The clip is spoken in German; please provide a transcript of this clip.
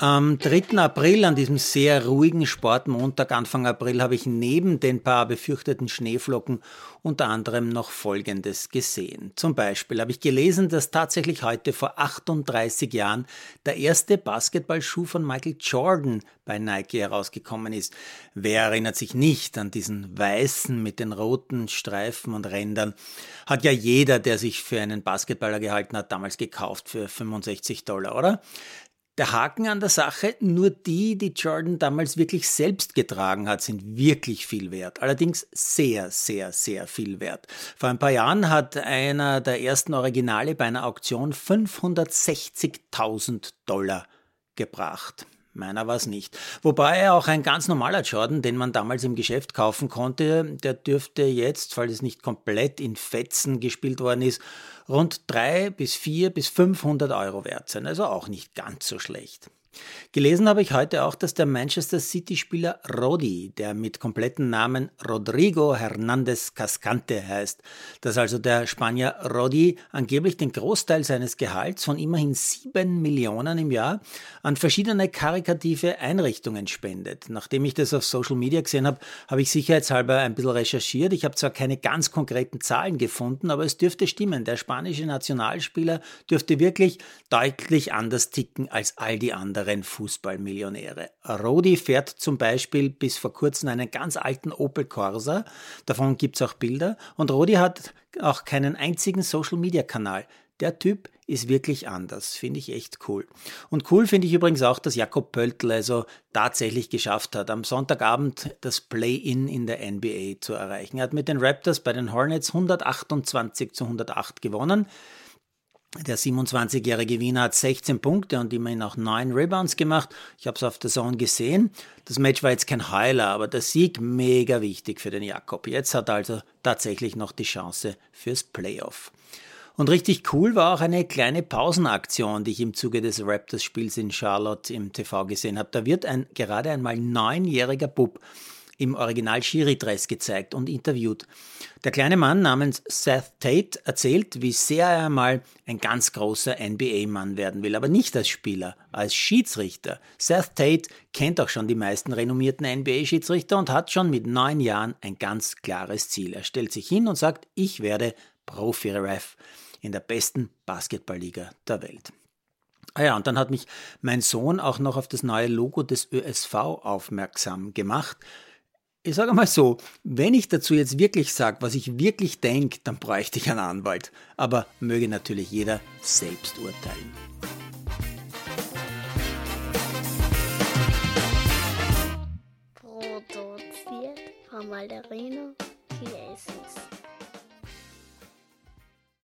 Am 3. April, an diesem sehr ruhigen Sportmontag Anfang April, habe ich neben den paar befürchteten Schneeflocken unter anderem noch Folgendes gesehen. Zum Beispiel habe ich gelesen, dass tatsächlich heute vor 38 Jahren der erste Basketballschuh von Michael Jordan bei Nike herausgekommen ist. Wer erinnert sich nicht an diesen weißen mit den roten Streifen und Rändern? Hat ja jeder, der sich für einen Basketballer gehalten hat, damals gekauft für 65 Dollar, oder? Der Haken an der Sache, nur die, die Jordan damals wirklich selbst getragen hat, sind wirklich viel wert. Allerdings sehr, sehr, sehr viel wert. Vor ein paar Jahren hat einer der ersten Originale bei einer Auktion 560.000 Dollar gebracht. Meiner war es nicht. Wobei auch ein ganz normaler Jordan, den man damals im Geschäft kaufen konnte, der dürfte jetzt, falls es nicht komplett in Fetzen gespielt worden ist, rund 3 bis 4 bis 500 Euro wert sein. Also auch nicht ganz so schlecht. Gelesen habe ich heute auch, dass der Manchester City-Spieler Rodi, der mit kompletten Namen Rodrigo Hernández Cascante heißt, dass also der Spanier Rodi angeblich den Großteil seines Gehalts von immerhin sieben Millionen im Jahr an verschiedene karikative Einrichtungen spendet. Nachdem ich das auf Social Media gesehen habe, habe ich sicherheitshalber ein bisschen recherchiert. Ich habe zwar keine ganz konkreten Zahlen gefunden, aber es dürfte stimmen. Der spanische Nationalspieler dürfte wirklich deutlich anders ticken als all die anderen anderen Fußballmillionäre. Rodi fährt zum Beispiel bis vor kurzem einen ganz alten Opel Corsa, davon gibt es auch Bilder, und Rodi hat auch keinen einzigen Social-Media-Kanal. Der Typ ist wirklich anders, finde ich echt cool. Und cool finde ich übrigens auch, dass Jakob Pöltl also tatsächlich geschafft hat, am Sonntagabend das Play-In in der NBA zu erreichen. Er hat mit den Raptors bei den Hornets 128 zu 108 gewonnen. Der 27-jährige Wiener hat 16 Punkte und immerhin auch 9 Rebounds gemacht. Ich habe es auf der Zone gesehen. Das Match war jetzt kein Heiler, aber der Sieg mega wichtig für den Jakob. Jetzt hat er also tatsächlich noch die Chance fürs Playoff. Und richtig cool war auch eine kleine Pausenaktion, die ich im Zuge des Raptors-Spiels in Charlotte im TV gesehen habe. Da wird ein gerade einmal neunjähriger Bub im Original Shiri-Dress gezeigt und interviewt. Der kleine Mann namens Seth Tate erzählt, wie sehr er mal ein ganz großer NBA-Mann werden will, aber nicht als Spieler, als Schiedsrichter. Seth Tate kennt auch schon die meisten renommierten NBA-Schiedsrichter und hat schon mit neun Jahren ein ganz klares Ziel. Er stellt sich hin und sagt, ich werde Profi-Ref in der besten Basketballliga der Welt. Ah ja, und dann hat mich mein Sohn auch noch auf das neue Logo des ÖSV aufmerksam gemacht ich sage mal so, wenn ich dazu jetzt wirklich sage, was ich wirklich denke, dann bräuchte ich einen Anwalt. Aber möge natürlich jeder selbst urteilen. Produziert von Malderino Chiesis.